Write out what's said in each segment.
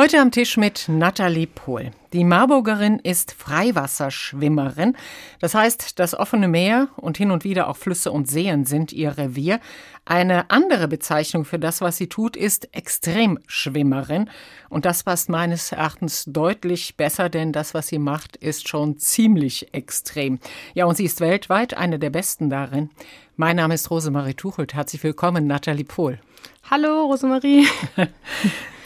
Heute am Tisch mit Nathalie Pohl. Die Marburgerin ist Freiwasserschwimmerin. Das heißt, das offene Meer und hin und wieder auch Flüsse und Seen sind ihr Revier. Eine andere Bezeichnung für das, was sie tut, ist Extremschwimmerin. Und das passt meines Erachtens deutlich besser, denn das, was sie macht, ist schon ziemlich extrem. Ja, und sie ist weltweit eine der besten darin. Mein Name ist Rosemarie Tuchelt. Herzlich willkommen, Nathalie Pohl. Hallo, Rosemarie.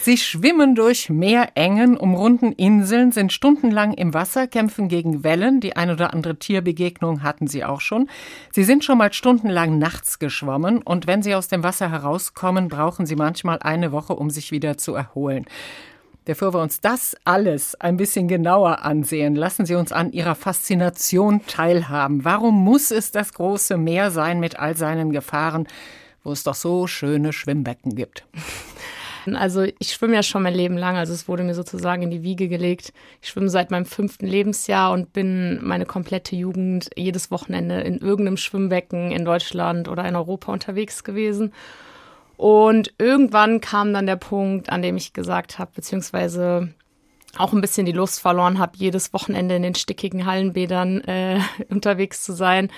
Sie schwimmen durch Meerengen, umrunden Inseln, sind stundenlang im Wasser, kämpfen gegen Wellen. Die ein oder andere Tierbegegnung hatten sie auch schon. Sie sind schon mal stundenlang nachts geschwommen und wenn sie aus dem Wasser herauskommen, brauchen sie manchmal eine Woche, um sich wieder zu erholen. Bevor wir uns das alles ein bisschen genauer ansehen, lassen Sie uns an Ihrer Faszination teilhaben. Warum muss es das große Meer sein mit all seinen Gefahren, wo es doch so schöne Schwimmbecken gibt? Also ich schwimme ja schon mein Leben lang, also es wurde mir sozusagen in die Wiege gelegt. Ich schwimme seit meinem fünften Lebensjahr und bin meine komplette Jugend jedes Wochenende in irgendeinem Schwimmbecken in Deutschland oder in Europa unterwegs gewesen. Und irgendwann kam dann der Punkt, an dem ich gesagt habe, beziehungsweise auch ein bisschen die Lust verloren habe, jedes Wochenende in den stickigen Hallenbädern äh, unterwegs zu sein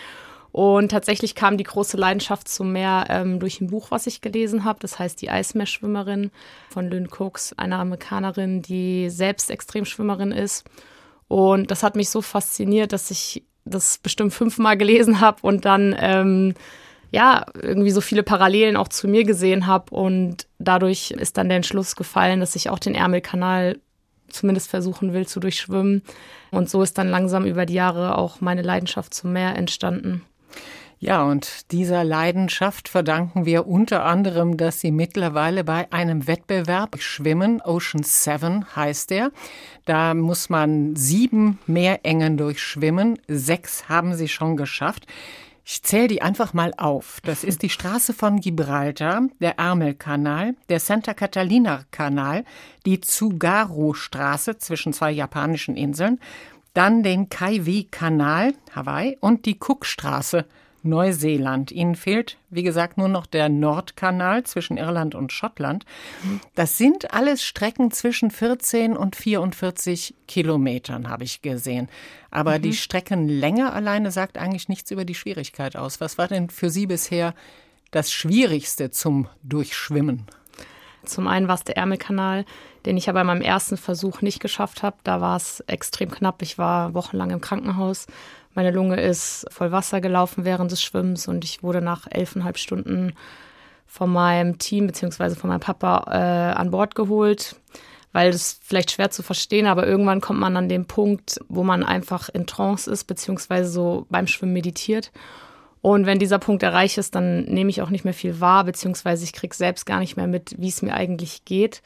und tatsächlich kam die große Leidenschaft zum Meer ähm, durch ein Buch, was ich gelesen habe. Das heißt Die Eismeerschwimmerin von Lynn Cooks, einer Amerikanerin, die selbst Extremschwimmerin ist. Und das hat mich so fasziniert, dass ich das bestimmt fünfmal gelesen habe und dann ähm, ja irgendwie so viele Parallelen auch zu mir gesehen habe. Und dadurch ist dann der Entschluss gefallen, dass ich auch den Ärmelkanal zumindest versuchen will zu durchschwimmen. Und so ist dann langsam über die Jahre auch meine Leidenschaft zum Meer entstanden. Ja, und dieser Leidenschaft verdanken wir unter anderem, dass Sie mittlerweile bei einem Wettbewerb schwimmen. Ocean Seven heißt der. Da muss man sieben Meerengen durchschwimmen. Sechs haben Sie schon geschafft. Ich zähle die einfach mal auf. Das ist die Straße von Gibraltar, der Ärmelkanal, der Santa Catalina Kanal, die Tsugaru-Straße zwischen zwei japanischen Inseln, dann den Kaiwi-Kanal, Hawaii, und die Cook-Straße, Neuseeland. Ihnen fehlt, wie gesagt, nur noch der Nordkanal zwischen Irland und Schottland. Das sind alles Strecken zwischen 14 und 44 Kilometern, habe ich gesehen. Aber mhm. die Streckenlänge alleine sagt eigentlich nichts über die Schwierigkeit aus. Was war denn für Sie bisher das Schwierigste zum Durchschwimmen? Zum einen war es der Ärmelkanal, den ich aber bei meinem ersten Versuch nicht geschafft habe. Da war es extrem knapp. Ich war wochenlang im Krankenhaus meine Lunge ist voll Wasser gelaufen während des Schwimmens und ich wurde nach elfeinhalb Stunden von meinem Team beziehungsweise von meinem Papa äh, an Bord geholt, weil das vielleicht schwer zu verstehen, aber irgendwann kommt man an den Punkt, wo man einfach in Trance ist beziehungsweise so beim Schwimmen meditiert. Und wenn dieser Punkt erreicht ist, dann nehme ich auch nicht mehr viel wahr, beziehungsweise ich kriege selbst gar nicht mehr mit, wie es mir eigentlich geht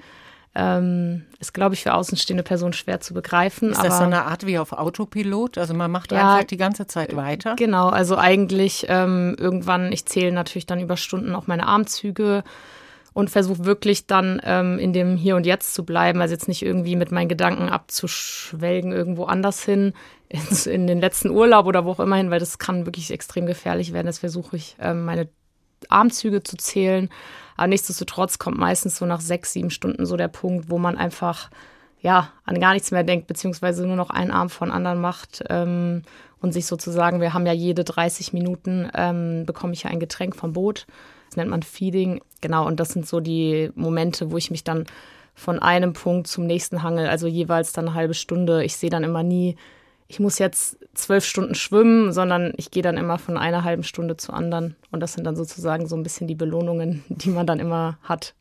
ähm, ist, glaube ich, für außenstehende Personen schwer zu begreifen. Ist das so eine Art wie auf Autopilot? Also man macht ja, einfach die ganze Zeit weiter? Genau, also eigentlich ähm, irgendwann, ich zähle natürlich dann über Stunden auch meine Armzüge und versuche wirklich dann ähm, in dem Hier und Jetzt zu bleiben, also jetzt nicht irgendwie mit meinen Gedanken abzuschwelgen irgendwo anders hin, ins, in den letzten Urlaub oder wo auch immer hin, weil das kann wirklich extrem gefährlich werden. Das versuche ich, ähm, meine Armzüge zu zählen. Aber nichtsdestotrotz kommt meistens so nach sechs, sieben Stunden so der Punkt, wo man einfach ja an gar nichts mehr denkt, beziehungsweise nur noch einen Arm von anderen macht ähm, und sich sozusagen, wir haben ja jede 30 Minuten, ähm, bekomme ich ja ein Getränk vom Boot. Das nennt man Feeding. Genau, und das sind so die Momente, wo ich mich dann von einem Punkt zum nächsten hangel, also jeweils dann eine halbe Stunde. Ich sehe dann immer nie, ich muss jetzt zwölf Stunden schwimmen, sondern ich gehe dann immer von einer halben Stunde zur anderen. Und das sind dann sozusagen so ein bisschen die Belohnungen, die man dann immer hat.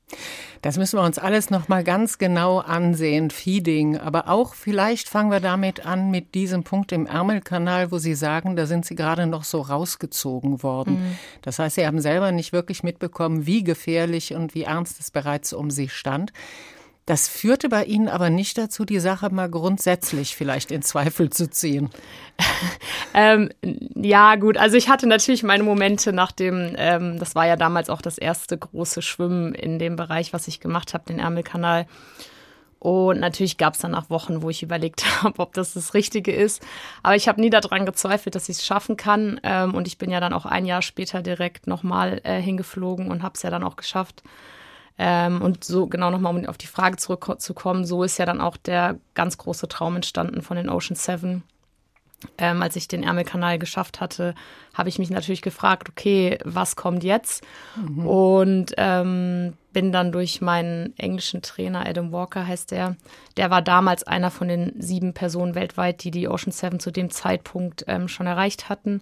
Das müssen wir uns alles nochmal ganz genau ansehen, Feeding. Aber auch vielleicht fangen wir damit an mit diesem Punkt im Ärmelkanal, wo Sie sagen, da sind Sie gerade noch so rausgezogen worden. Mhm. Das heißt, Sie haben selber nicht wirklich mitbekommen, wie gefährlich und wie ernst es bereits um Sie stand. Das führte bei Ihnen aber nicht dazu, die Sache mal grundsätzlich vielleicht in Zweifel zu ziehen. ähm, ja, gut. Also ich hatte natürlich meine Momente nach dem, ähm, das war ja damals auch das erste große Schwimmen in dem Bereich, was ich gemacht habe, den Ärmelkanal. Und natürlich gab es dann auch Wochen, wo ich überlegt habe, ob das das Richtige ist. Aber ich habe nie daran gezweifelt, dass ich es schaffen kann. Ähm, und ich bin ja dann auch ein Jahr später direkt nochmal äh, hingeflogen und habe es ja dann auch geschafft. Ähm, und so genau nochmal, um auf die Frage zurückzukommen, so ist ja dann auch der ganz große Traum entstanden von den Ocean Seven ähm, als ich den Ärmelkanal geschafft hatte, habe ich mich natürlich gefragt, okay, was kommt jetzt? Mhm. Und ähm, bin dann durch meinen englischen Trainer, Adam Walker heißt der, der war damals einer von den sieben Personen weltweit, die die Ocean Seven zu dem Zeitpunkt ähm, schon erreicht hatten.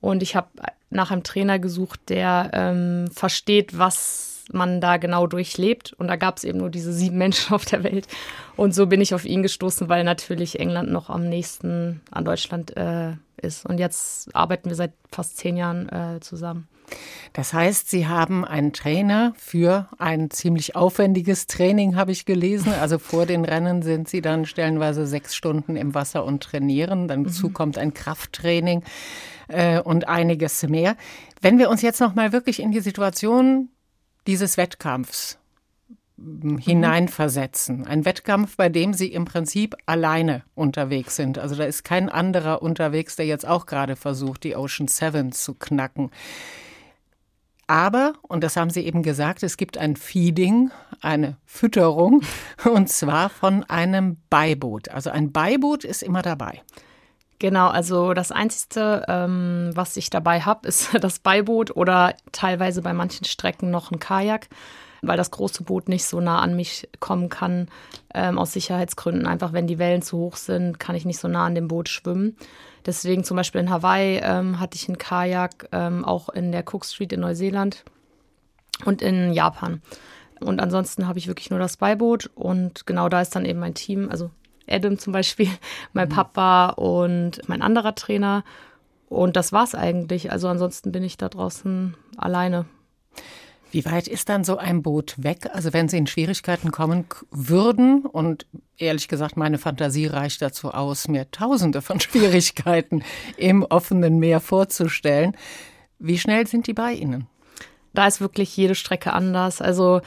Und ich habe nach einem Trainer gesucht, der ähm, versteht, was man da genau durchlebt. Und da gab es eben nur diese sieben Menschen auf der Welt. Und so bin ich auf ihn gestoßen, weil natürlich England noch am nächsten an Deutschland äh, ist. Und jetzt arbeiten wir seit fast zehn Jahren äh, zusammen. Das heißt, Sie haben einen Trainer für ein ziemlich aufwendiges Training, habe ich gelesen. Also vor den Rennen sind Sie dann stellenweise sechs Stunden im Wasser und trainieren. Dann mhm. kommt ein Krafttraining äh, und einiges mehr. Wenn wir uns jetzt noch mal wirklich in die Situation dieses Wettkampfs mhm. hineinversetzen. Ein Wettkampf, bei dem sie im Prinzip alleine unterwegs sind. Also da ist kein anderer unterwegs, der jetzt auch gerade versucht, die Ocean Seven zu knacken. Aber, und das haben Sie eben gesagt, es gibt ein Feeding, eine Fütterung, und zwar von einem Beiboot. Also ein Beiboot ist immer dabei. Genau, also das Einzige, ähm, was ich dabei habe, ist das Beiboot oder teilweise bei manchen Strecken noch ein Kajak, weil das große Boot nicht so nah an mich kommen kann, ähm, aus Sicherheitsgründen. Einfach wenn die Wellen zu hoch sind, kann ich nicht so nah an dem Boot schwimmen. Deswegen zum Beispiel in Hawaii ähm, hatte ich ein Kajak, ähm, auch in der Cook Street in Neuseeland und in Japan. Und ansonsten habe ich wirklich nur das Beiboot und genau da ist dann eben mein Team, also Adam zum Beispiel, mein mhm. Papa und mein anderer Trainer. Und das war's eigentlich. Also ansonsten bin ich da draußen alleine. Wie weit ist dann so ein Boot weg? Also wenn Sie in Schwierigkeiten kommen würden und ehrlich gesagt, meine Fantasie reicht dazu aus, mir Tausende von Schwierigkeiten im offenen Meer vorzustellen. Wie schnell sind die bei Ihnen? Da ist wirklich jede Strecke anders. Also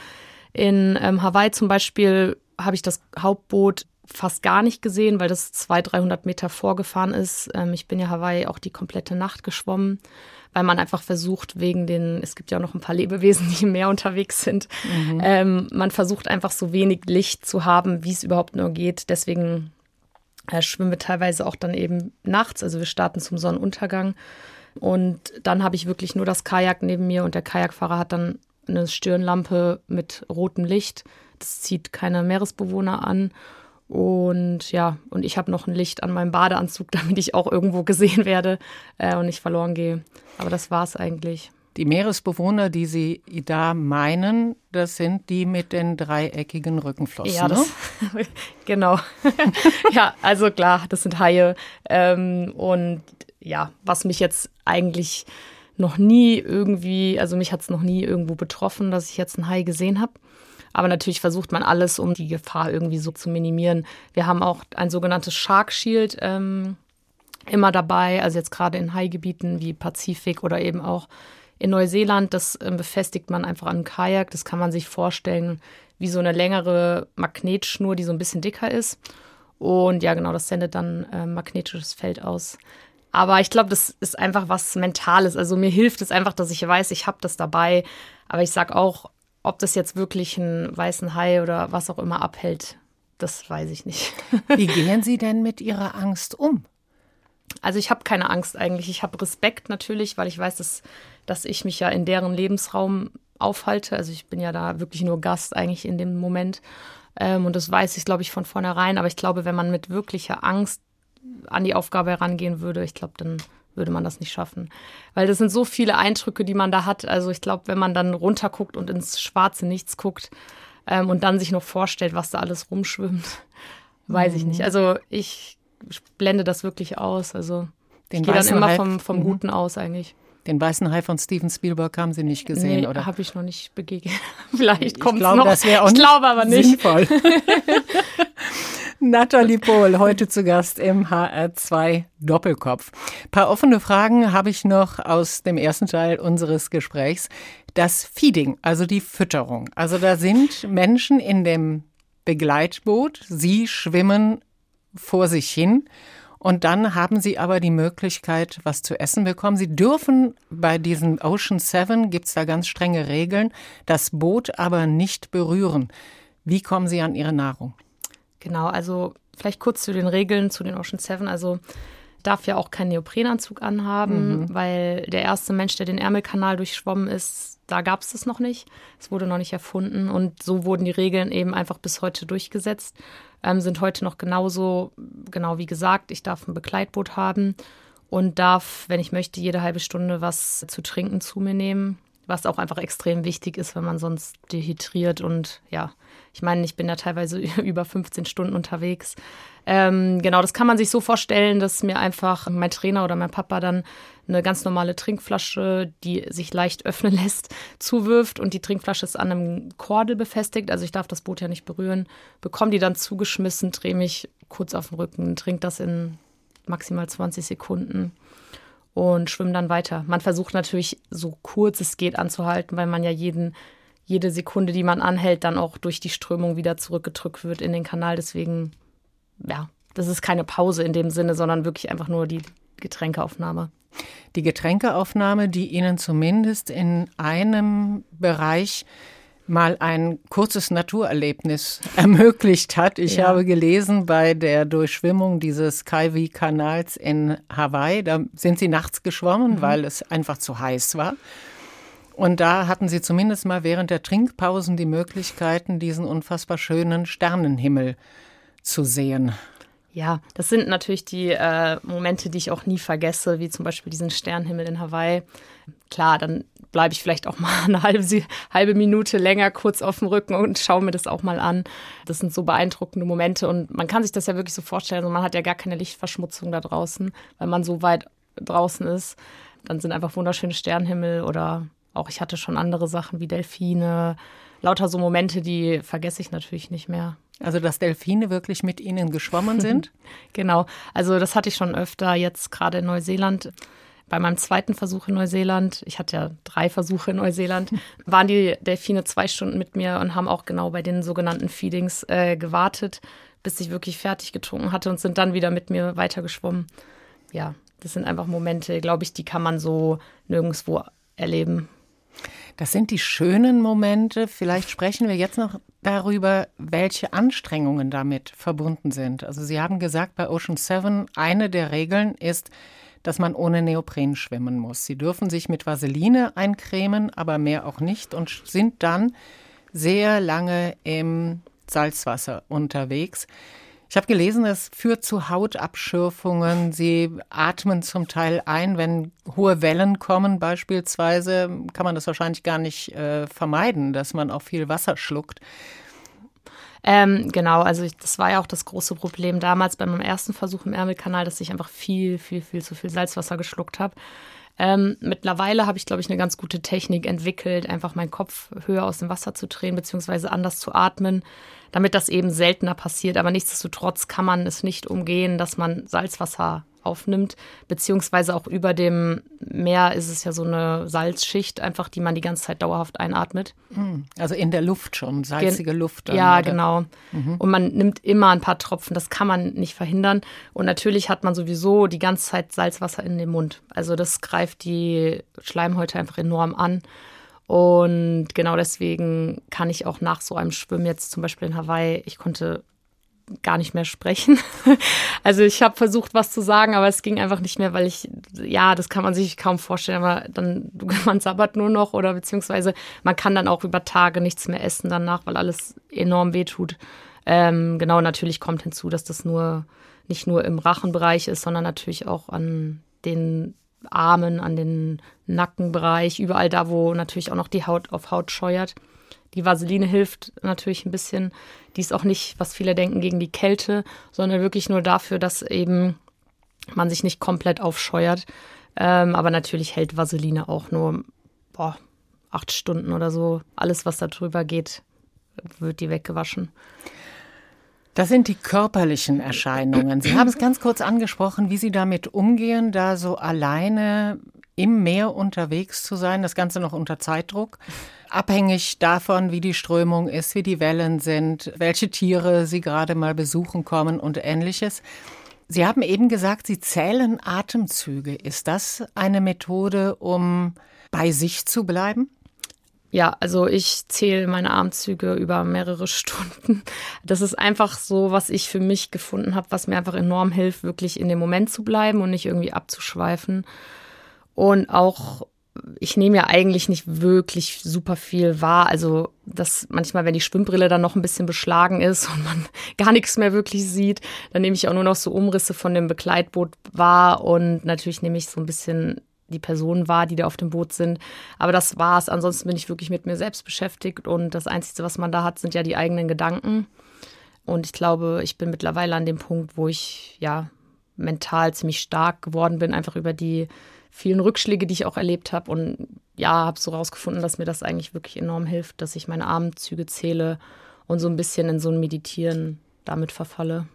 in ähm, Hawaii zum Beispiel habe ich das Hauptboot fast gar nicht gesehen, weil das 200, 300 Meter vorgefahren ist. Ähm, ich bin ja Hawaii auch die komplette Nacht geschwommen, weil man einfach versucht, wegen den, es gibt ja auch noch ein paar Lebewesen, die im Meer unterwegs sind, mhm. ähm, man versucht einfach so wenig Licht zu haben, wie es überhaupt nur geht. Deswegen äh, schwimmen wir teilweise auch dann eben nachts. Also wir starten zum Sonnenuntergang. Und dann habe ich wirklich nur das Kajak neben mir und der Kajakfahrer hat dann eine Stirnlampe mit rotem Licht. Das zieht keine Meeresbewohner an. Und ja, und ich habe noch ein Licht an meinem Badeanzug, damit ich auch irgendwo gesehen werde äh, und nicht verloren gehe. Aber das war es eigentlich. Die Meeresbewohner, die Sie da meinen, das sind die mit den dreieckigen Rückenflossen. Ja, das, ne? genau. ja, also klar, das sind Haie. Ähm, und ja, was mich jetzt eigentlich noch nie irgendwie, also mich hat es noch nie irgendwo betroffen, dass ich jetzt einen Hai gesehen habe. Aber natürlich versucht man alles, um die Gefahr irgendwie so zu minimieren. Wir haben auch ein sogenanntes Shark Shield ähm, immer dabei, also jetzt gerade in Haigebieten wie Pazifik oder eben auch in Neuseeland. Das äh, befestigt man einfach an Kajak. Das kann man sich vorstellen wie so eine längere Magnetschnur, die so ein bisschen dicker ist. Und ja, genau, das sendet dann äh, magnetisches Feld aus. Aber ich glaube, das ist einfach was Mentales. Also mir hilft es einfach, dass ich weiß, ich habe das dabei. Aber ich sage auch, ob das jetzt wirklich einen weißen Hai oder was auch immer abhält, das weiß ich nicht. Wie gehen Sie denn mit Ihrer Angst um? Also ich habe keine Angst eigentlich. Ich habe Respekt natürlich, weil ich weiß, dass, dass ich mich ja in deren Lebensraum aufhalte. Also ich bin ja da wirklich nur Gast eigentlich in dem Moment. Ähm, und das weiß ich, glaube ich, von vornherein. Aber ich glaube, wenn man mit wirklicher Angst an die Aufgabe herangehen würde, ich glaube, dann würde man das nicht schaffen. Weil das sind so viele Eindrücke, die man da hat. Also ich glaube, wenn man dann runterguckt und ins schwarze Nichts guckt ähm, und dann sich noch vorstellt, was da alles rumschwimmt, weiß mhm. ich nicht. Also ich blende das wirklich aus. Also Den ich gehe dann immer vom, vom mhm. Guten aus eigentlich. Den weißen Hai von Steven Spielberg haben Sie nicht gesehen, nee, oder? habe ich noch nicht begegnet. Vielleicht kommt es noch. Das auch ich glaube aber nicht. Sinnvoll. Nathalie Pohl, heute zu Gast im HR2 Doppelkopf. Ein paar offene Fragen habe ich noch aus dem ersten Teil unseres Gesprächs. Das Feeding, also die Fütterung. Also da sind Menschen in dem Begleitboot. Sie schwimmen vor sich hin. Und dann haben Sie aber die Möglichkeit, was zu essen bekommen. Sie dürfen bei diesem Ocean Seven, gibt es da ganz strenge Regeln, das Boot aber nicht berühren. Wie kommen Sie an Ihre Nahrung? Genau, also vielleicht kurz zu den Regeln zu den Ocean Seven. Also darf ja auch keinen Neoprenanzug anhaben, mhm. weil der erste Mensch, der den Ärmelkanal durchschwommen ist, da gab es das noch nicht. Es wurde noch nicht erfunden und so wurden die Regeln eben einfach bis heute durchgesetzt. Ähm, sind heute noch genauso, genau wie gesagt, ich darf ein Begleitboot haben und darf, wenn ich möchte, jede halbe Stunde was zu trinken zu mir nehmen, was auch einfach extrem wichtig ist, wenn man sonst dehydriert und ja, ich meine, ich bin ja teilweise über 15 Stunden unterwegs. Ähm, genau, das kann man sich so vorstellen, dass mir einfach mein Trainer oder mein Papa dann eine ganz normale Trinkflasche, die sich leicht öffnen lässt, zuwirft und die Trinkflasche ist an einem Kordel befestigt. Also ich darf das Boot ja nicht berühren. Bekomme die dann zugeschmissen, drehe mich kurz auf den Rücken, trinke das in maximal 20 Sekunden und schwimme dann weiter. Man versucht natürlich so kurz es geht anzuhalten, weil man ja jeden, jede Sekunde, die man anhält, dann auch durch die Strömung wieder zurückgedrückt wird in den Kanal. Deswegen ja, das ist keine Pause in dem Sinne, sondern wirklich einfach nur die Getränkeaufnahme. Die Getränkeaufnahme, die Ihnen zumindest in einem Bereich mal ein kurzes Naturerlebnis ermöglicht hat. Ich ja. habe gelesen, bei der Durchschwimmung dieses Kaiwi-Kanals in Hawaii, da sind Sie nachts geschwommen, mhm. weil es einfach zu heiß war. Und da hatten Sie zumindest mal während der Trinkpausen die Möglichkeiten, diesen unfassbar schönen Sternenhimmel zu sehen. Ja, das sind natürlich die äh, Momente, die ich auch nie vergesse, wie zum Beispiel diesen Sternenhimmel in Hawaii. Klar, dann bleibe ich vielleicht auch mal eine halbe, halbe Minute länger kurz auf dem Rücken und schaue mir das auch mal an. Das sind so beeindruckende Momente und man kann sich das ja wirklich so vorstellen. Also man hat ja gar keine Lichtverschmutzung da draußen, weil man so weit draußen ist. Dann sind einfach wunderschöne Sternenhimmel oder auch ich hatte schon andere Sachen wie Delfine. Lauter so Momente, die vergesse ich natürlich nicht mehr. Also, dass Delfine wirklich mit Ihnen geschwommen sind? genau. Also, das hatte ich schon öfter jetzt gerade in Neuseeland. Bei meinem zweiten Versuch in Neuseeland, ich hatte ja drei Versuche in Neuseeland, waren die Delfine zwei Stunden mit mir und haben auch genau bei den sogenannten Feedings äh, gewartet, bis ich wirklich fertig getrunken hatte und sind dann wieder mit mir weitergeschwommen. Ja, das sind einfach Momente, glaube ich, die kann man so nirgendwo erleben. Das sind die schönen Momente. Vielleicht sprechen wir jetzt noch darüber, welche Anstrengungen damit verbunden sind. Also Sie haben gesagt, bei Ocean Seven, eine der Regeln ist, dass man ohne Neopren schwimmen muss. Sie dürfen sich mit Vaseline eincremen, aber mehr auch nicht und sind dann sehr lange im Salzwasser unterwegs. Ich habe gelesen, es führt zu Hautabschürfungen. Sie atmen zum Teil ein, wenn hohe Wellen kommen beispielsweise, kann man das wahrscheinlich gar nicht äh, vermeiden, dass man auch viel Wasser schluckt. Ähm, genau, also ich, das war ja auch das große Problem damals bei meinem ersten Versuch im Ärmelkanal, dass ich einfach viel, viel, viel zu viel Salzwasser geschluckt habe. Ähm, mittlerweile habe ich, glaube ich, eine ganz gute Technik entwickelt, einfach meinen Kopf höher aus dem Wasser zu drehen, beziehungsweise anders zu atmen, damit das eben seltener passiert. Aber nichtsdestotrotz kann man es nicht umgehen, dass man Salzwasser aufnimmt, beziehungsweise auch über dem Meer ist es ja so eine Salzschicht, einfach die man die ganze Zeit dauerhaft einatmet. Hm, also in der Luft schon, salzige Gen Luft. Dann, ja, oder? genau. Mhm. Und man nimmt immer ein paar Tropfen, das kann man nicht verhindern. Und natürlich hat man sowieso die ganze Zeit Salzwasser in den Mund. Also das greift die Schleimhäute einfach enorm an. Und genau deswegen kann ich auch nach so einem Schwimmen jetzt zum Beispiel in Hawaii, ich konnte gar nicht mehr sprechen. Also ich habe versucht, was zu sagen, aber es ging einfach nicht mehr, weil ich, ja, das kann man sich kaum vorstellen, aber dann, man sabbert nur noch oder beziehungsweise man kann dann auch über Tage nichts mehr essen danach, weil alles enorm wehtut. Ähm, genau, natürlich kommt hinzu, dass das nur nicht nur im Rachenbereich ist, sondern natürlich auch an den Armen, an den Nackenbereich, überall da, wo natürlich auch noch die Haut auf Haut scheuert. Die Vaseline hilft natürlich ein bisschen. Die ist auch nicht, was viele denken, gegen die Kälte, sondern wirklich nur dafür, dass eben man sich nicht komplett aufscheuert. Ähm, aber natürlich hält Vaseline auch nur boah, acht Stunden oder so. Alles, was da drüber geht, wird die weggewaschen. Das sind die körperlichen Erscheinungen. Sie haben es ganz kurz angesprochen, wie Sie damit umgehen, da so alleine im Meer unterwegs zu sein, das Ganze noch unter Zeitdruck, abhängig davon, wie die Strömung ist, wie die Wellen sind, welche Tiere Sie gerade mal besuchen kommen und ähnliches. Sie haben eben gesagt, Sie zählen Atemzüge. Ist das eine Methode, um bei sich zu bleiben? Ja, also ich zähle meine Armzüge über mehrere Stunden. Das ist einfach so, was ich für mich gefunden habe, was mir einfach enorm hilft, wirklich in dem Moment zu bleiben und nicht irgendwie abzuschweifen. Und auch, ich nehme ja eigentlich nicht wirklich super viel wahr. Also, dass manchmal, wenn die Schwimmbrille dann noch ein bisschen beschlagen ist und man gar nichts mehr wirklich sieht, dann nehme ich auch nur noch so Umrisse von dem Begleitboot wahr und natürlich nehme ich so ein bisschen die Personen war, die da auf dem Boot sind. Aber das war's. Ansonsten bin ich wirklich mit mir selbst beschäftigt und das Einzige, was man da hat, sind ja die eigenen Gedanken. Und ich glaube, ich bin mittlerweile an dem Punkt, wo ich ja mental ziemlich stark geworden bin, einfach über die vielen Rückschläge, die ich auch erlebt habe. Und ja, habe so rausgefunden, dass mir das eigentlich wirklich enorm hilft, dass ich meine Armzüge zähle und so ein bisschen in so ein Meditieren damit verfalle.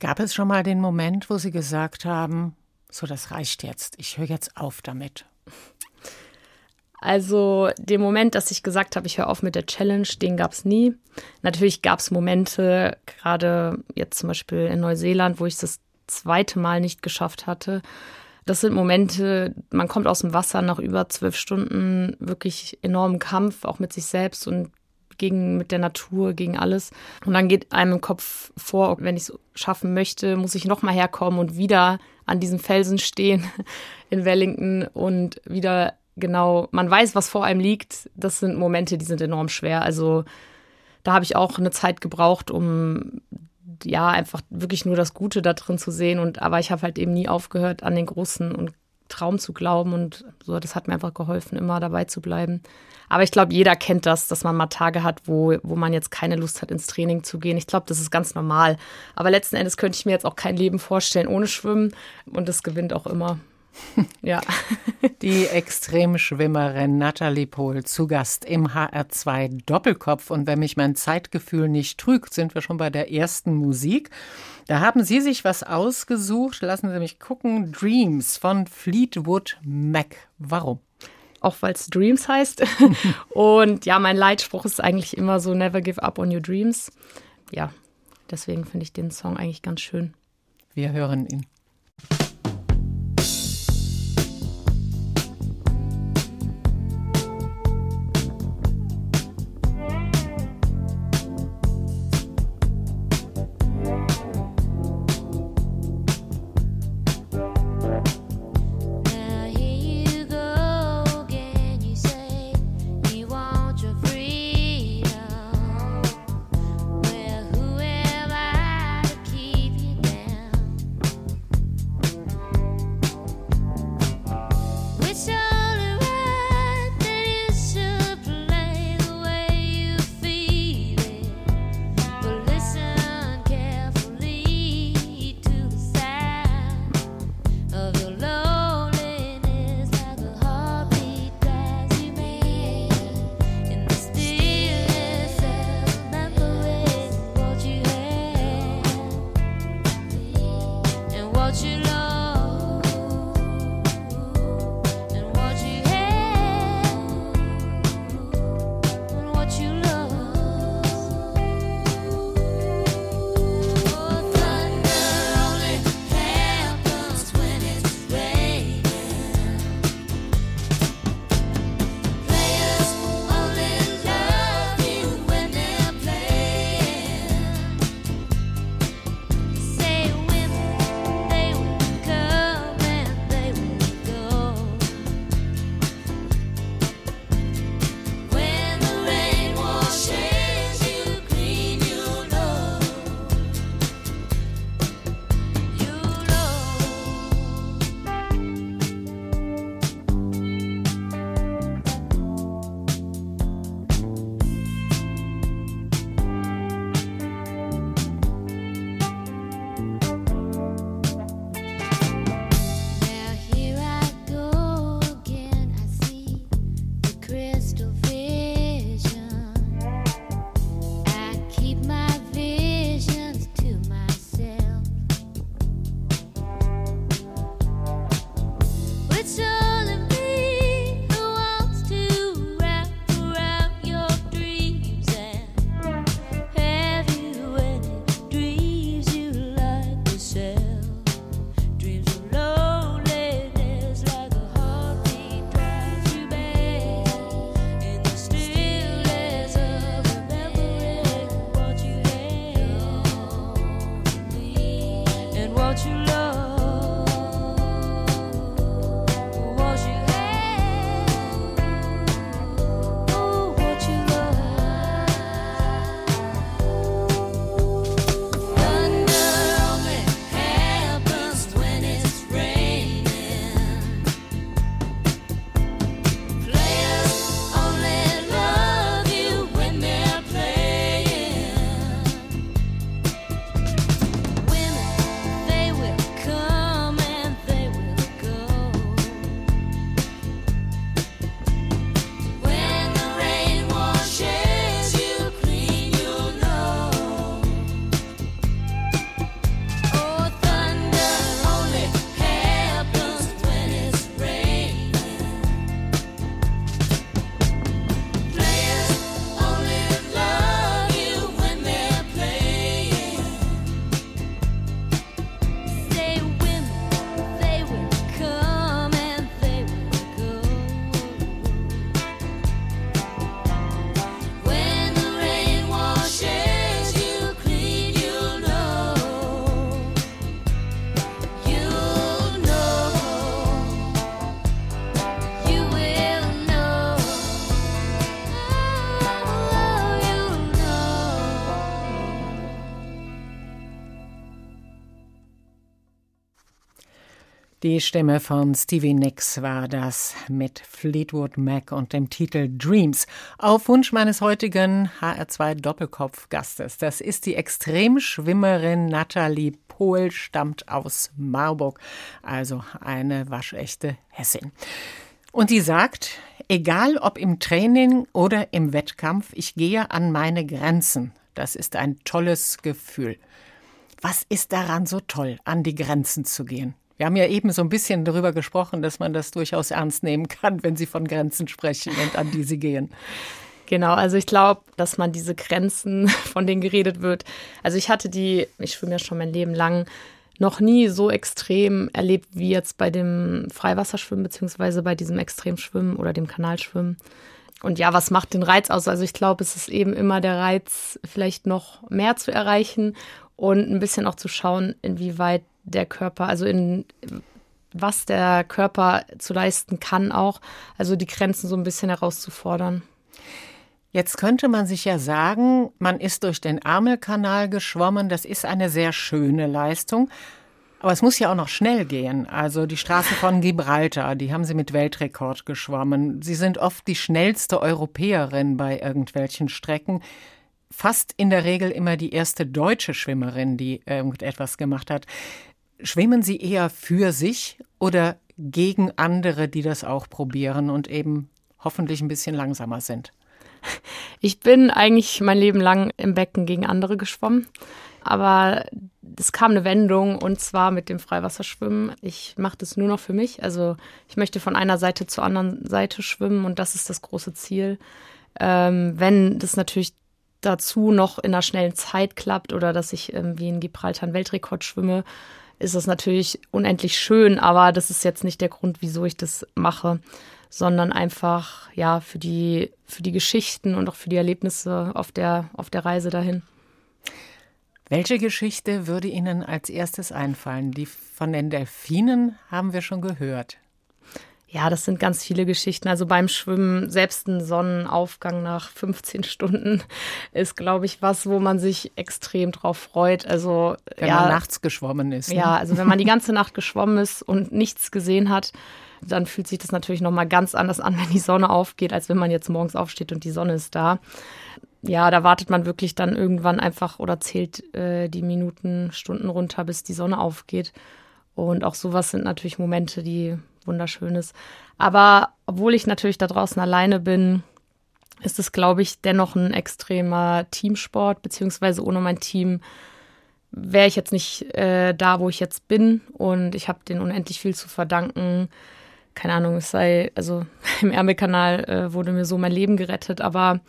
Gab es schon mal den Moment, wo Sie gesagt haben, so, das reicht jetzt. Ich höre jetzt auf damit. Also den Moment, dass ich gesagt habe, ich höre auf mit der Challenge, den gab es nie. Natürlich gab es Momente, gerade jetzt zum Beispiel in Neuseeland, wo ich es das zweite Mal nicht geschafft hatte. Das sind Momente, man kommt aus dem Wasser nach über zwölf Stunden wirklich enormen Kampf, auch mit sich selbst und gegen mit der Natur, gegen alles. Und dann geht einem im Kopf vor, wenn ich es schaffen möchte, muss ich nochmal herkommen und wieder an diesem Felsen stehen in Wellington und wieder genau, man weiß, was vor einem liegt. Das sind Momente, die sind enorm schwer. Also da habe ich auch eine Zeit gebraucht, um ja einfach wirklich nur das Gute da drin zu sehen. Und aber ich habe halt eben nie aufgehört, an den großen und Traum zu glauben und so, das hat mir einfach geholfen, immer dabei zu bleiben. Aber ich glaube, jeder kennt das, dass man mal Tage hat, wo, wo man jetzt keine Lust hat, ins Training zu gehen. Ich glaube, das ist ganz normal. Aber letzten Endes könnte ich mir jetzt auch kein Leben vorstellen ohne Schwimmen und das gewinnt auch immer. ja. Die Extremschwimmerin Nathalie Pohl zu Gast im HR2 Doppelkopf. Und wenn mich mein Zeitgefühl nicht trügt, sind wir schon bei der ersten Musik. Da haben Sie sich was ausgesucht. Lassen Sie mich gucken. Dreams von Fleetwood Mac. Warum? Auch weil es Dreams heißt. Und ja, mein Leitspruch ist eigentlich immer so: Never give up on your dreams. Ja, deswegen finde ich den Song eigentlich ganz schön. Wir hören ihn. Die Stimme von Stevie Nicks war das mit Fleetwood Mac und dem Titel Dreams. Auf Wunsch meines heutigen HR2 Doppelkopf-Gastes. Das ist die Extremschwimmerin Nathalie Pohl, stammt aus Marburg, also eine waschechte Hessin. Und die sagt, egal ob im Training oder im Wettkampf, ich gehe an meine Grenzen. Das ist ein tolles Gefühl. Was ist daran so toll, an die Grenzen zu gehen? Wir haben ja eben so ein bisschen darüber gesprochen, dass man das durchaus ernst nehmen kann, wenn Sie von Grenzen sprechen und an die Sie gehen. Genau, also ich glaube, dass man diese Grenzen, von denen geredet wird, also ich hatte die, ich schwimme ja schon mein Leben lang, noch nie so extrem erlebt wie jetzt bei dem Freiwasserschwimmen beziehungsweise bei diesem Extremschwimmen oder dem Kanalschwimmen. Und ja, was macht den Reiz aus? Also ich glaube, es ist eben immer der Reiz, vielleicht noch mehr zu erreichen und ein bisschen auch zu schauen, inwieweit der Körper, also in was der Körper zu leisten kann auch, also die Grenzen so ein bisschen herauszufordern. Jetzt könnte man sich ja sagen, man ist durch den Ärmelkanal geschwommen, das ist eine sehr schöne Leistung. Aber es muss ja auch noch schnell gehen. Also die Straße von Gibraltar, die haben sie mit Weltrekord geschwommen. Sie sind oft die schnellste Europäerin bei irgendwelchen Strecken. Fast in der Regel immer die erste deutsche Schwimmerin, die irgendetwas gemacht hat. Schwimmen Sie eher für sich oder gegen andere, die das auch probieren und eben hoffentlich ein bisschen langsamer sind? Ich bin eigentlich mein Leben lang im Becken gegen andere geschwommen. Aber es kam eine Wendung und zwar mit dem Freiwasserschwimmen. Ich mache das nur noch für mich. Also ich möchte von einer Seite zur anderen Seite schwimmen und das ist das große Ziel. Ähm, wenn das natürlich dazu noch in einer schnellen Zeit klappt oder dass ich ähm, wie in Gibraltar einen Weltrekord schwimme, ist das natürlich unendlich schön, aber das ist jetzt nicht der Grund, wieso ich das mache, sondern einfach ja für die für die Geschichten und auch für die Erlebnisse auf der auf der Reise dahin. Welche Geschichte würde Ihnen als erstes einfallen? Die von den Delfinen haben wir schon gehört. Ja, das sind ganz viele Geschichten. Also beim Schwimmen, selbst ein Sonnenaufgang nach 15 Stunden ist, glaube ich, was, wo man sich extrem drauf freut. Also wenn ja, man nachts geschwommen ist. Ne? Ja, also wenn man die ganze Nacht geschwommen ist und nichts gesehen hat, dann fühlt sich das natürlich noch mal ganz anders an, wenn die Sonne aufgeht, als wenn man jetzt morgens aufsteht und die Sonne ist da. Ja, da wartet man wirklich dann irgendwann einfach oder zählt äh, die Minuten, Stunden runter, bis die Sonne aufgeht. Und auch sowas sind natürlich Momente, die Wunderschönes. Aber obwohl ich natürlich da draußen alleine bin, ist es, glaube ich, dennoch ein extremer Teamsport, beziehungsweise ohne mein Team wäre ich jetzt nicht äh, da, wo ich jetzt bin. Und ich habe denen unendlich viel zu verdanken. Keine Ahnung, es sei, also im Ärmelkanal äh, wurde mir so mein Leben gerettet. Aber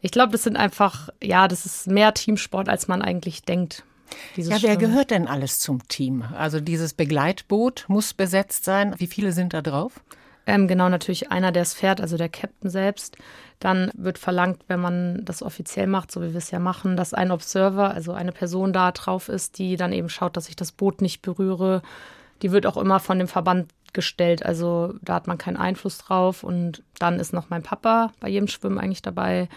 ich glaube, das sind einfach, ja, das ist mehr Teamsport, als man eigentlich denkt. Ja, wer gehört denn alles zum Team? Also dieses Begleitboot muss besetzt sein. Wie viele sind da drauf? Ähm, genau, natürlich einer, der es fährt, also der Captain selbst. Dann wird verlangt, wenn man das offiziell macht, so wie wir es ja machen, dass ein Observer, also eine Person da drauf ist, die dann eben schaut, dass ich das Boot nicht berühre. Die wird auch immer von dem Verband gestellt, also da hat man keinen Einfluss drauf. Und dann ist noch mein Papa bei jedem Schwimmen eigentlich dabei.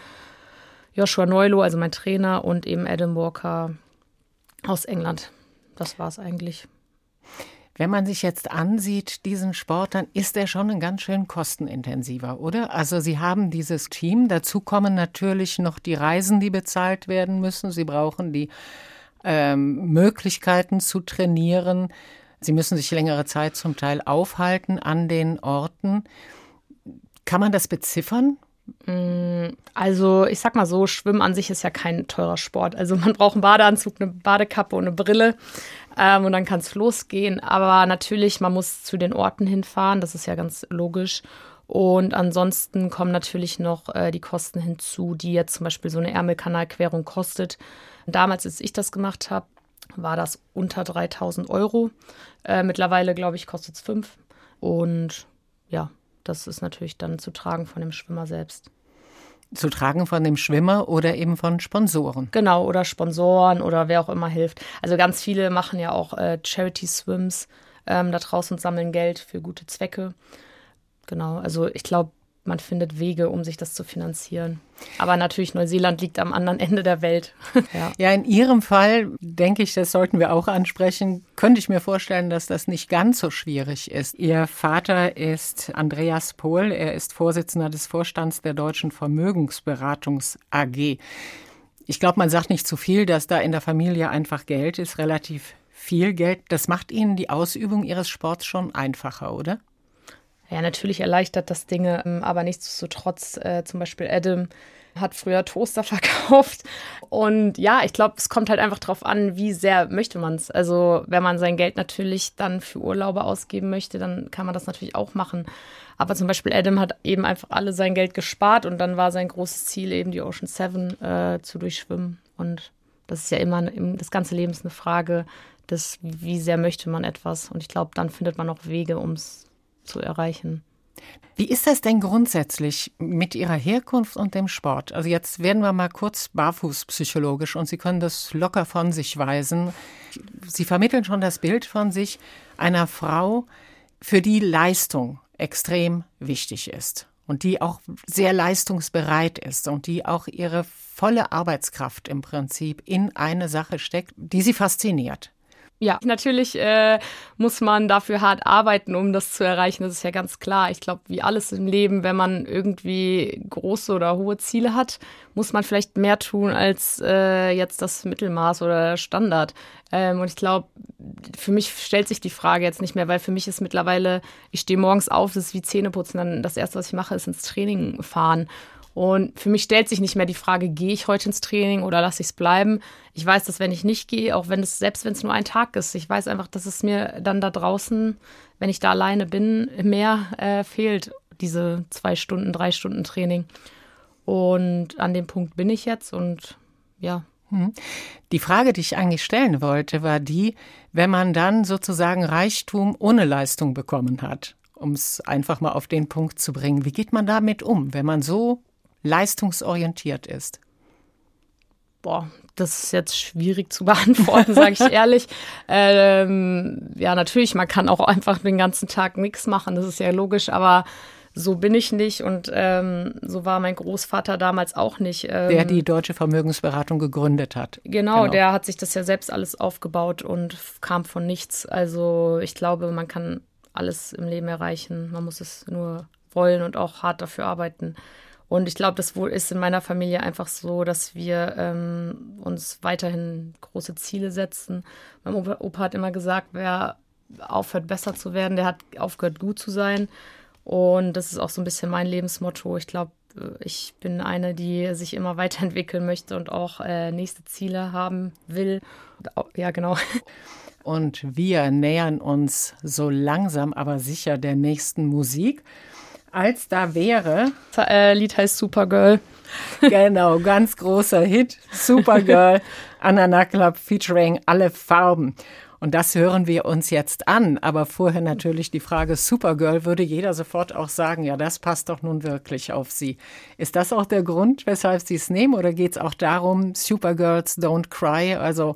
Joshua Neulo, also mein Trainer, und eben Adam Walker, aus England. Das war es eigentlich. Wenn man sich jetzt ansieht, diesen Sport, dann ist er schon ein ganz schön kostenintensiver, oder? Also Sie haben dieses Team, dazu kommen natürlich noch die Reisen, die bezahlt werden müssen. Sie brauchen die ähm, Möglichkeiten zu trainieren. Sie müssen sich längere Zeit zum Teil aufhalten an den Orten. Kann man das beziffern? Mm, also ich sag mal so, Schwimmen an sich ist ja kein teurer Sport. Also man braucht einen Badeanzug, eine Badekappe und eine Brille ähm, und dann kann es losgehen. Aber natürlich, man muss zu den Orten hinfahren, das ist ja ganz logisch. Und ansonsten kommen natürlich noch äh, die Kosten hinzu, die jetzt zum Beispiel so eine Ärmelkanalquerung kostet. Damals, als ich das gemacht habe, war das unter 3000 Euro. Äh, mittlerweile, glaube ich, kostet es 5. Und ja, das ist natürlich dann zu tragen von dem Schwimmer selbst. Zu tragen von dem Schwimmer oder eben von Sponsoren. Genau, oder Sponsoren oder wer auch immer hilft. Also ganz viele machen ja auch äh, Charity-Swims ähm, da draußen und sammeln Geld für gute Zwecke. Genau, also ich glaube, man findet Wege, um sich das zu finanzieren. Aber natürlich, Neuseeland liegt am anderen Ende der Welt. ja. ja, in Ihrem Fall denke ich, das sollten wir auch ansprechen, könnte ich mir vorstellen, dass das nicht ganz so schwierig ist. Ihr Vater ist Andreas Pohl, er ist Vorsitzender des Vorstands der Deutschen Vermögensberatungs AG. Ich glaube, man sagt nicht zu viel, dass da in der Familie einfach Geld ist, relativ viel Geld. Das macht Ihnen die Ausübung Ihres Sports schon einfacher, oder? Ja, natürlich erleichtert das Dinge, ähm, aber nichtsdestotrotz, äh, zum Beispiel Adam hat früher Toaster verkauft. Und ja, ich glaube, es kommt halt einfach darauf an, wie sehr möchte man es. Also, wenn man sein Geld natürlich dann für Urlaube ausgeben möchte, dann kann man das natürlich auch machen. Aber zum Beispiel Adam hat eben einfach alle sein Geld gespart und dann war sein großes Ziel eben die Ocean Seven äh, zu durchschwimmen. Und das ist ja immer, das ganze Leben ist eine Frage des, wie sehr möchte man etwas. Und ich glaube, dann findet man auch Wege, um es zu erreichen. Wie ist das denn grundsätzlich mit Ihrer Herkunft und dem Sport? Also jetzt werden wir mal kurz barfußpsychologisch und Sie können das locker von sich weisen. Sie vermitteln schon das Bild von sich einer Frau, für die Leistung extrem wichtig ist und die auch sehr leistungsbereit ist und die auch ihre volle Arbeitskraft im Prinzip in eine Sache steckt, die sie fasziniert. Ja, natürlich äh, muss man dafür hart arbeiten, um das zu erreichen. Das ist ja ganz klar. Ich glaube, wie alles im Leben, wenn man irgendwie große oder hohe Ziele hat, muss man vielleicht mehr tun als äh, jetzt das Mittelmaß oder Standard. Ähm, und ich glaube, für mich stellt sich die Frage jetzt nicht mehr, weil für mich ist mittlerweile, ich stehe morgens auf, das ist wie Zähneputzen, dann das erste, was ich mache, ist ins Training fahren. Und für mich stellt sich nicht mehr die Frage, gehe ich heute ins Training oder lasse ich es bleiben. Ich weiß, dass wenn ich nicht gehe, auch wenn es, selbst wenn es nur ein Tag ist, ich weiß einfach, dass es mir dann da draußen, wenn ich da alleine bin, mehr äh, fehlt, diese zwei Stunden, drei Stunden Training. Und an dem Punkt bin ich jetzt und ja. Hm. Die Frage, die ich eigentlich stellen wollte, war die, wenn man dann sozusagen Reichtum ohne Leistung bekommen hat, um es einfach mal auf den Punkt zu bringen, wie geht man damit um, wenn man so leistungsorientiert ist? Boah, das ist jetzt schwierig zu beantworten, sage ich ehrlich. Ähm, ja, natürlich, man kann auch einfach den ganzen Tag nichts machen, das ist ja logisch, aber so bin ich nicht und ähm, so war mein Großvater damals auch nicht. Ähm, der die Deutsche Vermögensberatung gegründet hat. Genau, genau, der hat sich das ja selbst alles aufgebaut und kam von nichts. Also ich glaube, man kann alles im Leben erreichen. Man muss es nur wollen und auch hart dafür arbeiten. Und ich glaube, das wohl ist in meiner Familie einfach so, dass wir ähm, uns weiterhin große Ziele setzen. Mein Opa, hat immer gesagt, wer aufhört, besser zu werden, der hat aufgehört, gut zu sein. Und das ist auch so ein bisschen mein Lebensmotto. Ich glaube, ich bin eine, die sich immer weiterentwickeln möchte und auch äh, nächste Ziele haben will. Ja, genau. Und wir nähern uns so langsam, aber sicher der nächsten Musik als da wäre. Das äh, Lied heißt Supergirl. Genau, ganz großer Hit. Supergirl, Anana Club featuring alle Farben. Und das hören wir uns jetzt an. Aber vorher natürlich die Frage Supergirl, würde jeder sofort auch sagen, ja, das passt doch nun wirklich auf Sie. Ist das auch der Grund, weshalb Sie es nehmen? Oder geht es auch darum, Supergirls don't cry? Also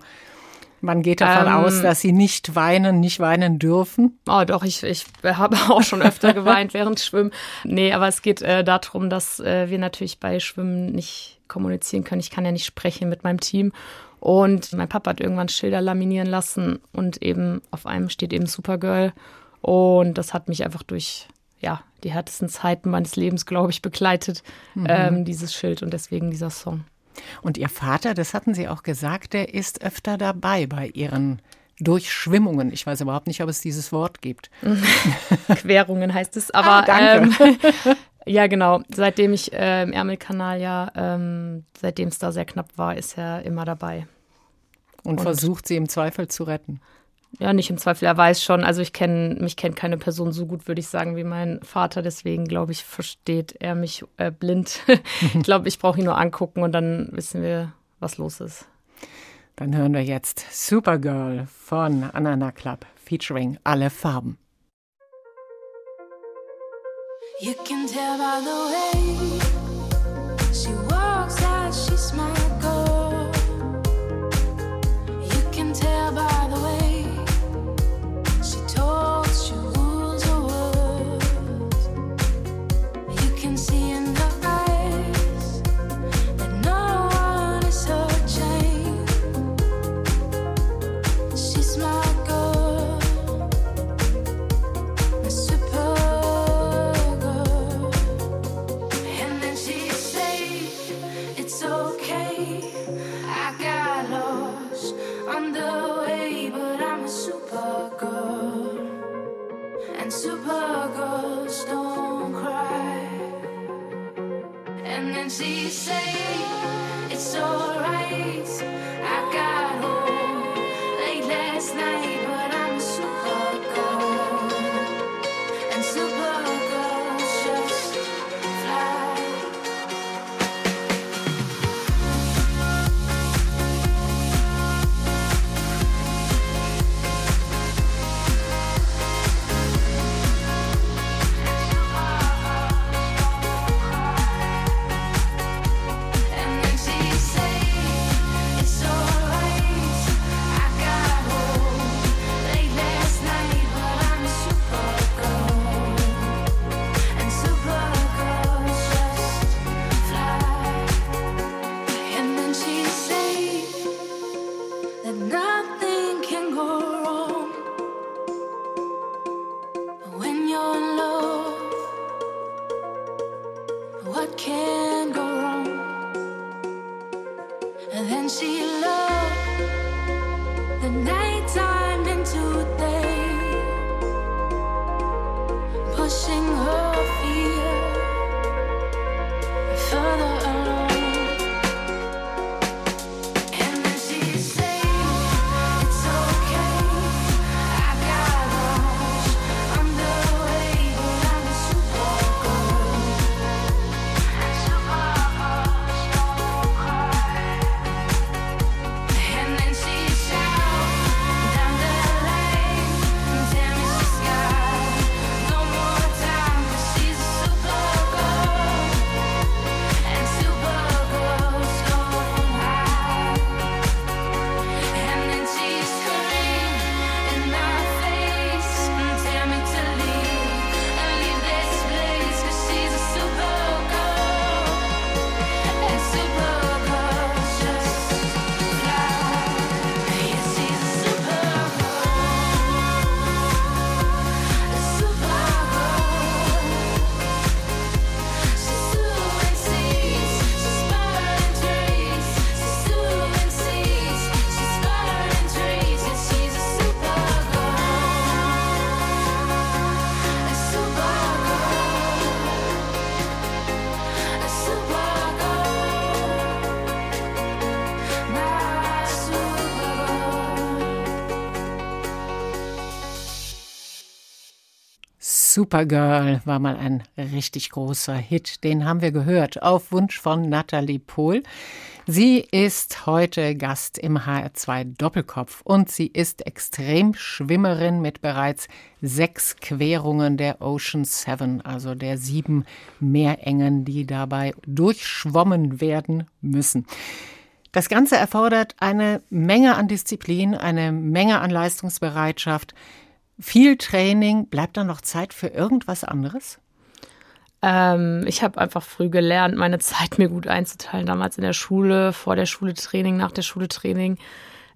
man geht davon ähm, aus, dass sie nicht weinen, nicht weinen dürfen. Oh, doch, ich, ich habe auch schon öfter geweint während Schwimmen. Nee, aber es geht äh, darum, dass äh, wir natürlich bei Schwimmen nicht kommunizieren können. Ich kann ja nicht sprechen mit meinem Team. Und mein Papa hat irgendwann Schilder laminieren lassen und eben auf einem steht eben Supergirl. Und das hat mich einfach durch ja, die härtesten Zeiten meines Lebens, glaube ich, begleitet, mhm. ähm, dieses Schild und deswegen dieser Song. Und Ihr Vater, das hatten Sie auch gesagt, der ist öfter dabei bei Ihren Durchschwimmungen. Ich weiß überhaupt nicht, ob es dieses Wort gibt. Querungen heißt es, aber ah, danke. Ähm, ja, genau. Seitdem ich äh, im Ärmelkanal ja, ähm, seitdem es da sehr knapp war, ist er immer dabei. Und, Und versucht sie im Zweifel zu retten. Ja, nicht im Zweifel. Er weiß schon. Also ich kenne mich kennt keine Person so gut, würde ich sagen, wie mein Vater. Deswegen glaube ich, versteht er mich äh, blind. ich glaube, ich brauche ihn nur angucken und dann wissen wir, was los ist. Dann hören wir jetzt Supergirl von Anana Club featuring alle Farben. You can tell by the way she say Supergirl war mal ein richtig großer Hit. Den haben wir gehört auf Wunsch von Natalie Pohl. Sie ist heute Gast im HR2 Doppelkopf und sie ist Extremschwimmerin mit bereits sechs Querungen der Ocean Seven, also der sieben Meerengen, die dabei durchschwommen werden müssen. Das Ganze erfordert eine Menge an Disziplin, eine Menge an Leistungsbereitschaft viel Training. Bleibt da noch Zeit für irgendwas anderes? Ähm, ich habe einfach früh gelernt, meine Zeit mir gut einzuteilen. Damals in der Schule, vor der Schule Training, nach der Schule Training.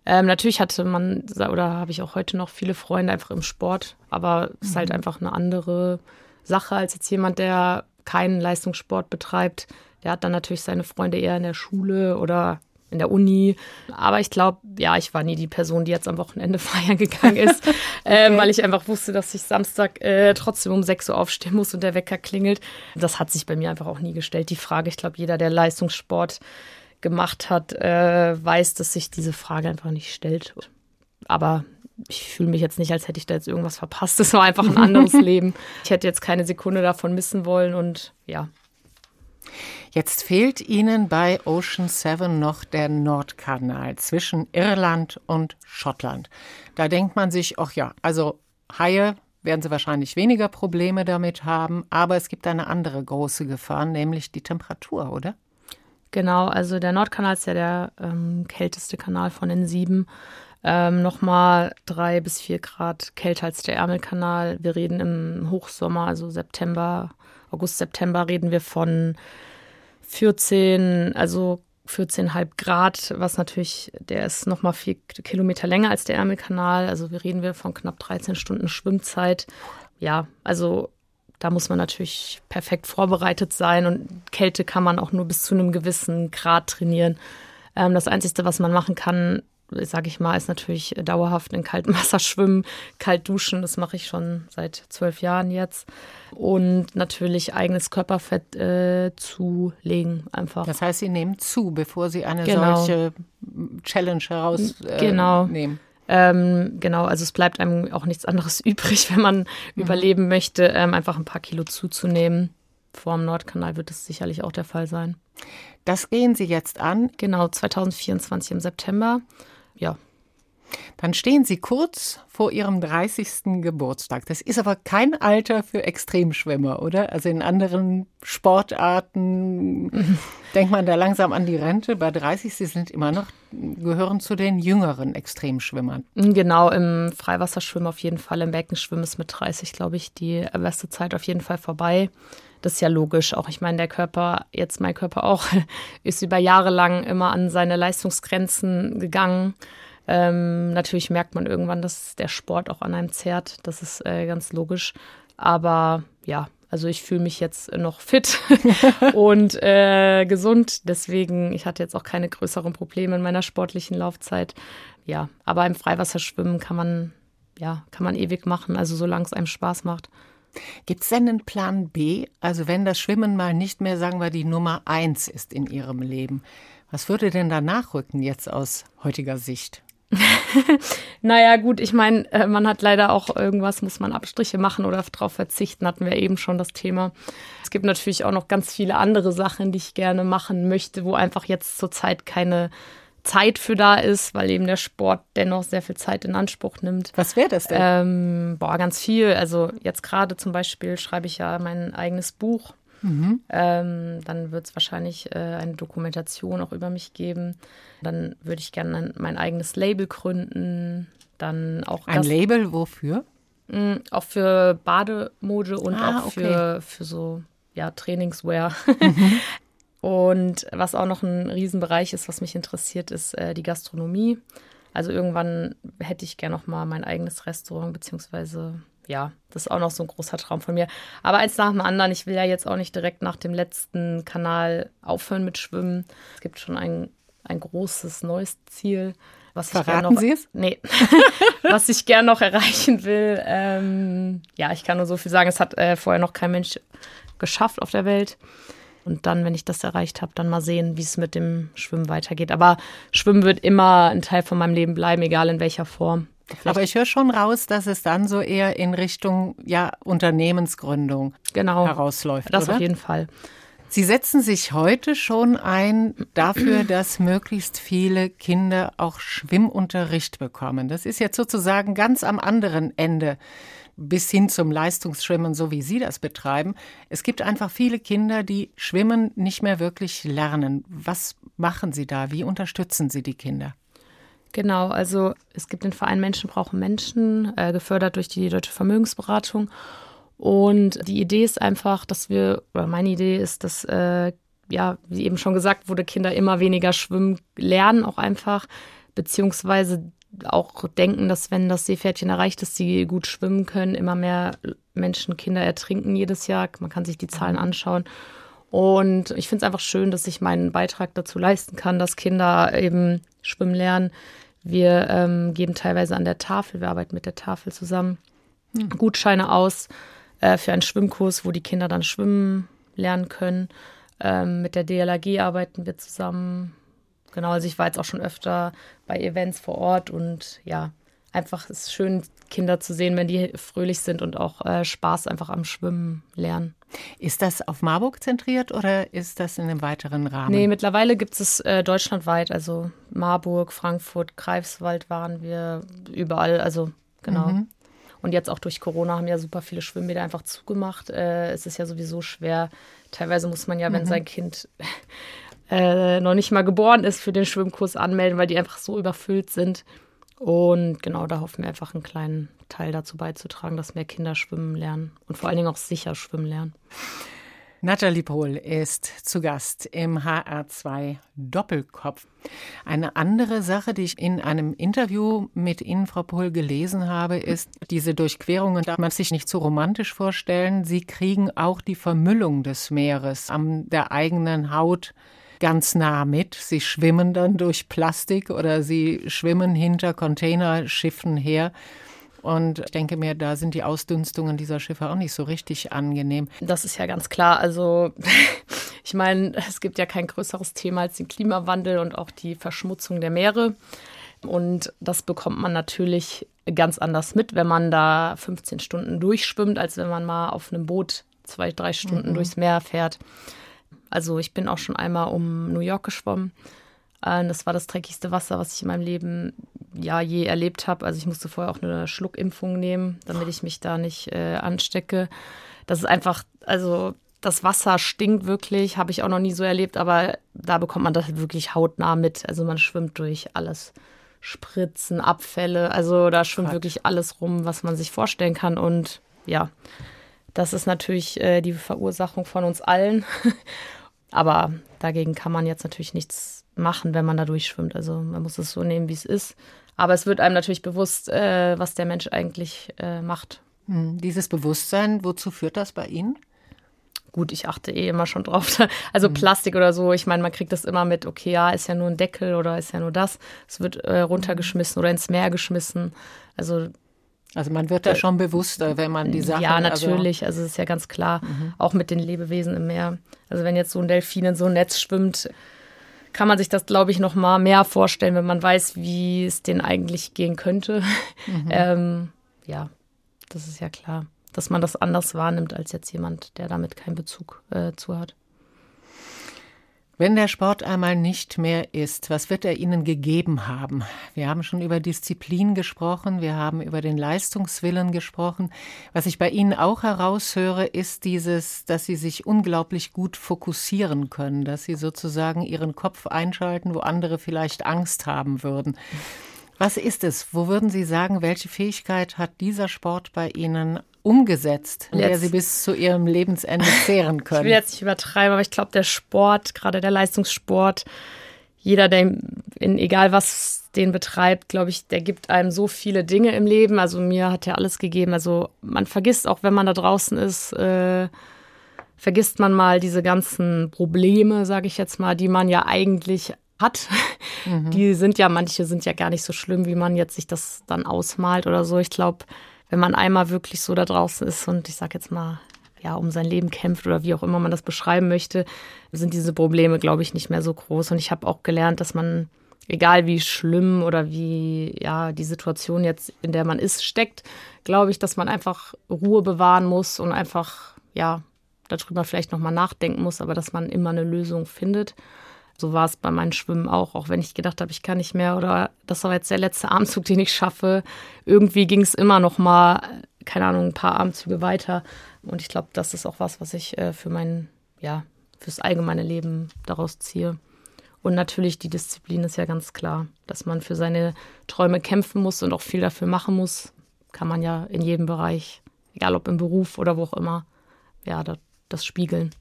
Ähm, natürlich hatte man, oder habe ich auch heute noch viele Freunde einfach im Sport, aber es ist halt mhm. einfach eine andere Sache als jetzt jemand, der keinen Leistungssport betreibt. Der hat dann natürlich seine Freunde eher in der Schule oder in der Uni. Aber ich glaube, ja, ich war nie die Person, die jetzt am Wochenende feiern gegangen ist, äh, okay. weil ich einfach wusste, dass ich Samstag äh, trotzdem um 6 Uhr aufstehen muss und der Wecker klingelt. Das hat sich bei mir einfach auch nie gestellt. Die Frage, ich glaube, jeder, der Leistungssport gemacht hat, äh, weiß, dass sich diese Frage einfach nicht stellt. Aber ich fühle mich jetzt nicht, als hätte ich da jetzt irgendwas verpasst. Es war einfach ein anderes Leben. Ich hätte jetzt keine Sekunde davon missen wollen und ja, Jetzt fehlt Ihnen bei Ocean Seven noch der Nordkanal zwischen Irland und Schottland. Da denkt man sich, ach ja, also Haie werden Sie wahrscheinlich weniger Probleme damit haben, aber es gibt eine andere große Gefahr, nämlich die Temperatur, oder? Genau, also der Nordkanal ist ja der ähm, kälteste Kanal von den sieben. Ähm, Nochmal drei bis vier Grad kälter als der Ärmelkanal. Wir reden im Hochsommer, also September, August, September, reden wir von 14, also 14,5 Grad, was natürlich, der ist nochmal vier Kilometer länger als der Ärmelkanal. Also wir reden wir von knapp 13 Stunden Schwimmzeit. Ja, also da muss man natürlich perfekt vorbereitet sein und Kälte kann man auch nur bis zu einem gewissen Grad trainieren. Ähm, das Einzige, was man machen kann, sage ich mal, ist natürlich dauerhaft in kaltem Wasser schwimmen, kalt duschen. Das mache ich schon seit zwölf Jahren jetzt. Und natürlich eigenes Körperfett äh, zulegen einfach. Das heißt, Sie nehmen zu, bevor Sie eine genau. solche Challenge herausnehmen. Äh, genau. Ähm, genau, also es bleibt einem auch nichts anderes übrig, wenn man mhm. überleben möchte, ähm, einfach ein paar Kilo zuzunehmen. Vor dem Nordkanal wird es sicherlich auch der Fall sein. Das gehen Sie jetzt an? Genau, 2024 im September. Ja. Dann stehen Sie kurz vor Ihrem 30. Geburtstag. Das ist aber kein Alter für Extremschwimmer, oder? Also in anderen Sportarten denkt man da langsam an die Rente. Bei 30, Sie sind immer noch, gehören zu den jüngeren Extremschwimmern. Genau, im Freiwasserschwimmen auf jeden Fall. Im Beckenschwimmen ist mit 30, glaube ich, die beste Zeit auf jeden Fall vorbei. Das ist ja logisch. Auch ich meine, der Körper, jetzt mein Körper auch, ist über Jahre lang immer an seine Leistungsgrenzen gegangen. Ähm, natürlich merkt man irgendwann, dass der Sport auch an einem zerrt. Das ist äh, ganz logisch. Aber ja, also ich fühle mich jetzt noch fit und äh, gesund. Deswegen, ich hatte jetzt auch keine größeren Probleme in meiner sportlichen Laufzeit. Ja, aber im Freiwasserschwimmen kann man, ja, kann man ewig machen, also solange es einem Spaß macht. Gibt es denn einen Plan B? Also wenn das Schwimmen mal nicht mehr, sagen wir, die Nummer eins ist in Ihrem Leben, was würde denn da nachrücken jetzt aus heutiger Sicht? naja, gut, ich meine, äh, man hat leider auch irgendwas, muss man Abstriche machen oder darauf verzichten, hatten wir eben schon das Thema. Es gibt natürlich auch noch ganz viele andere Sachen, die ich gerne machen möchte, wo einfach jetzt zurzeit keine Zeit für da ist, weil eben der Sport dennoch sehr viel Zeit in Anspruch nimmt. Was wäre das denn? Ähm, boah, ganz viel. Also jetzt gerade zum Beispiel schreibe ich ja mein eigenes Buch. Mhm. Ähm, dann wird es wahrscheinlich äh, eine Dokumentation auch über mich geben. Dann würde ich gerne mein eigenes Label gründen. Dann auch ein Label wofür? Mh, mm, auch für Bademode und ah, auch okay. für, für so ja, Trainingswear. Mhm. Und was auch noch ein Riesenbereich ist, was mich interessiert, ist äh, die Gastronomie. Also irgendwann hätte ich gerne noch mal mein eigenes Restaurant, beziehungsweise ja, das ist auch noch so ein großer Traum von mir. Aber eins nach dem anderen, ich will ja jetzt auch nicht direkt nach dem letzten Kanal aufhören mit Schwimmen. Es gibt schon ein, ein großes neues Ziel. Was Verraten noch, Sie es? Nee. was ich gern noch erreichen will. Ähm, ja, ich kann nur so viel sagen. Es hat äh, vorher noch kein Mensch geschafft auf der Welt. Und dann, wenn ich das erreicht habe, dann mal sehen, wie es mit dem Schwimmen weitergeht. Aber Schwimmen wird immer ein Teil von meinem Leben bleiben, egal in welcher Form. Vielleicht. Aber ich höre schon raus, dass es dann so eher in Richtung ja, Unternehmensgründung genau, herausläuft. Das oder? auf jeden Fall. Sie setzen sich heute schon ein dafür, dass möglichst viele Kinder auch Schwimmunterricht bekommen. Das ist jetzt sozusagen ganz am anderen Ende bis hin zum Leistungsschwimmen, so wie Sie das betreiben. Es gibt einfach viele Kinder, die Schwimmen nicht mehr wirklich lernen. Was machen Sie da? Wie unterstützen Sie die Kinder? Genau, also es gibt den Verein Menschen brauchen Menschen, äh, gefördert durch die Deutsche Vermögensberatung. Und die Idee ist einfach, dass wir, oder meine Idee ist, dass, äh, ja, wie eben schon gesagt wurde, Kinder immer weniger schwimmen lernen, auch einfach, beziehungsweise auch denken, dass wenn das Seepferdchen erreicht ist, sie gut schwimmen können, immer mehr Menschen, Kinder ertrinken jedes Jahr. Man kann sich die Zahlen anschauen. Und ich finde es einfach schön, dass ich meinen Beitrag dazu leisten kann, dass Kinder eben schwimmen lernen. Wir ähm, geben teilweise an der Tafel, wir arbeiten mit der Tafel zusammen, hm. Gutscheine aus äh, für einen Schwimmkurs, wo die Kinder dann schwimmen lernen können. Ähm, mit der DLAG arbeiten wir zusammen. Genau, also ich war jetzt auch schon öfter bei Events vor Ort und ja, einfach ist es schön, Kinder zu sehen, wenn die fröhlich sind und auch äh, Spaß einfach am Schwimmen lernen. Ist das auf Marburg zentriert oder ist das in einem weiteren Rahmen? Nee, mittlerweile gibt es äh, deutschlandweit, also Marburg, Frankfurt, Greifswald waren wir überall, also genau. Mhm. Und jetzt auch durch Corona haben ja super viele Schwimmbäder einfach zugemacht. Äh, es ist ja sowieso schwer. Teilweise muss man ja, wenn mhm. sein Kind äh, noch nicht mal geboren ist, für den Schwimmkurs anmelden, weil die einfach so überfüllt sind. Und genau, da hoffen wir einfach einen kleinen Teil dazu beizutragen, dass mehr Kinder schwimmen lernen und vor allen Dingen auch sicher schwimmen lernen. Nathalie Pohl ist zu Gast im HR2 Doppelkopf. Eine andere Sache, die ich in einem Interview mit Ihnen, Frau Pohl, gelesen habe, ist, diese Durchquerungen darf man sich nicht zu romantisch vorstellen. Sie kriegen auch die Vermüllung des Meeres an der eigenen Haut ganz nah mit. Sie schwimmen dann durch Plastik oder sie schwimmen hinter Containerschiffen her. Und ich denke mir, da sind die Ausdünstungen dieser Schiffe auch nicht so richtig angenehm. Das ist ja ganz klar. Also ich meine, es gibt ja kein größeres Thema als den Klimawandel und auch die Verschmutzung der Meere. Und das bekommt man natürlich ganz anders mit, wenn man da 15 Stunden durchschwimmt, als wenn man mal auf einem Boot zwei, drei Stunden mhm. durchs Meer fährt. Also ich bin auch schon einmal um New York geschwommen. Äh, das war das dreckigste Wasser, was ich in meinem Leben ja je erlebt habe. Also ich musste vorher auch eine Schluckimpfung nehmen, damit ich mich da nicht äh, anstecke. Das ist einfach, also das Wasser stinkt wirklich, habe ich auch noch nie so erlebt, aber da bekommt man das wirklich hautnah mit. Also man schwimmt durch alles. Spritzen, Abfälle, also da schwimmt Quatsch. wirklich alles rum, was man sich vorstellen kann. Und ja, das ist natürlich äh, die Verursachung von uns allen. Aber dagegen kann man jetzt natürlich nichts machen, wenn man da durchschwimmt. Also man muss es so nehmen, wie es ist. Aber es wird einem natürlich bewusst, äh, was der Mensch eigentlich äh, macht. Hm, dieses Bewusstsein, wozu führt das bei Ihnen? Gut, ich achte eh immer schon drauf. Also mhm. Plastik oder so, ich meine, man kriegt das immer mit, okay, ja, ist ja nur ein Deckel oder ist ja nur das. Es wird äh, runtergeschmissen oder ins Meer geschmissen. Also also man wird da schon bewusster, wenn man die Sachen. Ja, also natürlich. Also, also ist ja ganz klar. Mhm. Auch mit den Lebewesen im Meer. Also wenn jetzt so ein Delfin in so ein Netz schwimmt, kann man sich das, glaube ich, noch mal mehr vorstellen, wenn man weiß, wie es denen eigentlich gehen könnte. Mhm. ähm, ja, das ist ja klar, dass man das anders wahrnimmt als jetzt jemand, der damit keinen Bezug äh, zu hat. Wenn der Sport einmal nicht mehr ist, was wird er Ihnen gegeben haben? Wir haben schon über Disziplin gesprochen, wir haben über den Leistungswillen gesprochen. Was ich bei Ihnen auch heraushöre, ist dieses, dass Sie sich unglaublich gut fokussieren können, dass Sie sozusagen Ihren Kopf einschalten, wo andere vielleicht Angst haben würden. Was ist es? Wo würden Sie sagen, welche Fähigkeit hat dieser Sport bei Ihnen umgesetzt, in der Sie bis zu Ihrem Lebensende zehren können? ich will jetzt nicht übertreiben, aber ich glaube, der Sport, gerade der Leistungssport, jeder, der in egal was den betreibt, glaube ich, der gibt einem so viele Dinge im Leben. Also mir hat er alles gegeben. Also man vergisst auch, wenn man da draußen ist, äh, vergisst man mal diese ganzen Probleme, sage ich jetzt mal, die man ja eigentlich hat. Mhm. Die sind ja, manche sind ja gar nicht so schlimm, wie man jetzt sich das dann ausmalt oder so. Ich glaube, wenn man einmal wirklich so da draußen ist und ich sag jetzt mal, ja, um sein Leben kämpft oder wie auch immer man das beschreiben möchte, sind diese Probleme, glaube ich, nicht mehr so groß. Und ich habe auch gelernt, dass man, egal wie schlimm oder wie ja die Situation jetzt, in der man ist, steckt, glaube ich, dass man einfach Ruhe bewahren muss und einfach, ja, darüber vielleicht nochmal nachdenken muss, aber dass man immer eine Lösung findet. So war es bei meinem Schwimmen auch, auch wenn ich gedacht habe, ich kann nicht mehr oder das war jetzt der letzte Armzug, den ich schaffe. Irgendwie ging es immer noch mal, keine Ahnung, ein paar Armzüge weiter. Und ich glaube, das ist auch was, was ich äh, für mein, ja, fürs allgemeine Leben daraus ziehe. Und natürlich die Disziplin ist ja ganz klar, dass man für seine Träume kämpfen muss und auch viel dafür machen muss. Kann man ja in jedem Bereich, egal ob im Beruf oder wo auch immer, ja, das, das spiegeln.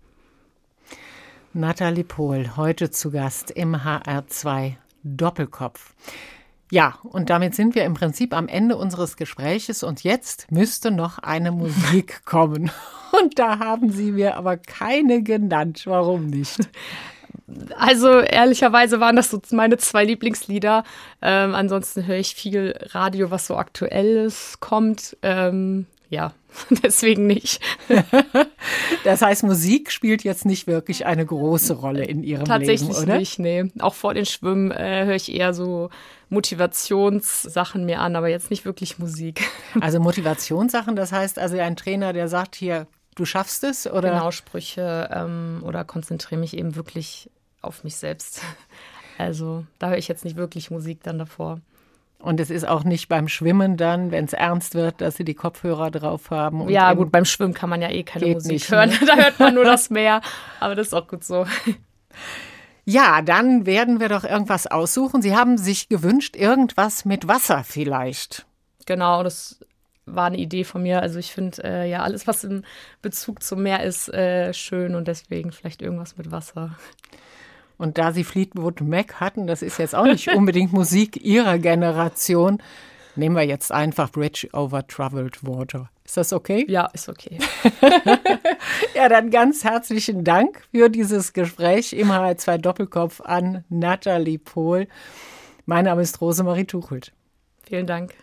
Nathalie Pohl, heute zu Gast im HR2 Doppelkopf. Ja, und damit sind wir im Prinzip am Ende unseres Gespräches und jetzt müsste noch eine Musik kommen. Und da haben Sie mir aber keine genannt. Warum nicht? Also ehrlicherweise waren das so meine zwei Lieblingslieder. Ähm, ansonsten höre ich viel Radio, was so aktuelles kommt. Ähm, ja, deswegen nicht. das heißt, Musik spielt jetzt nicht wirklich eine große Rolle in Ihrem Tatsächlich Leben, oder? Tatsächlich nicht, nee. Auch vor den Schwimmen äh, höre ich eher so Motivationssachen mir an, aber jetzt nicht wirklich Musik. Also Motivationssachen, das heißt also ein Trainer, der sagt hier, du schaffst es, oder? Genau, Sprüche ähm, oder konzentriere mich eben wirklich auf mich selbst. Also da höre ich jetzt nicht wirklich Musik dann davor. Und es ist auch nicht beim Schwimmen dann, wenn es ernst wird, dass sie die Kopfhörer drauf haben. ja, gut, beim Schwimmen kann man ja eh keine Musik nicht, hören. Ne? Da hört man nur das Meer. Aber das ist auch gut so. Ja, dann werden wir doch irgendwas aussuchen. Sie haben sich gewünscht, irgendwas mit Wasser vielleicht. Genau, das war eine Idee von mir. Also ich finde äh, ja alles, was im Bezug zum Meer ist, äh, schön und deswegen vielleicht irgendwas mit Wasser. Und da sie Fleetwood Mac hatten, das ist jetzt auch nicht unbedingt Musik ihrer Generation, Nehmen wir jetzt einfach Bridge over Troubled Water. Ist das okay? Ja, ist okay. ja, dann ganz herzlichen Dank für dieses Gespräch im HR2 Doppelkopf an Nathalie Pohl. Mein Name ist Rosemarie Tuchelt. Vielen Dank.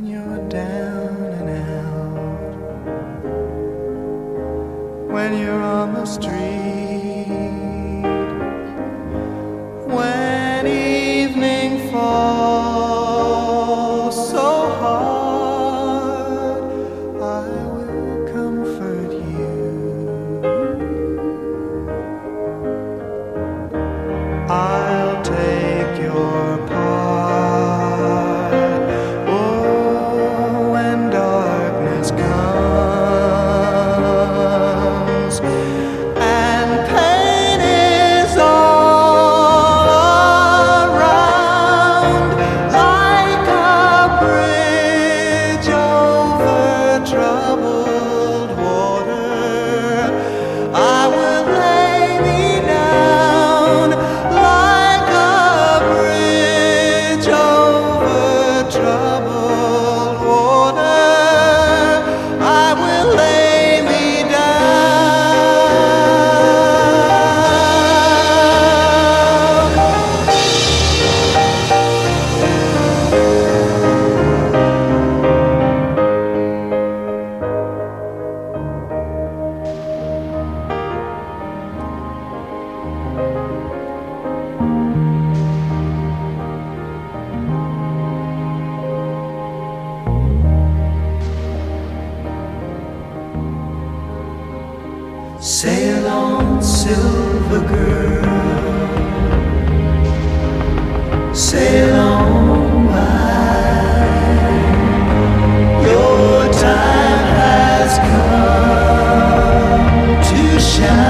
when you're down and out, when you're on the street. Sail on, silver girl. Sail on, wide. Your time has come to shine.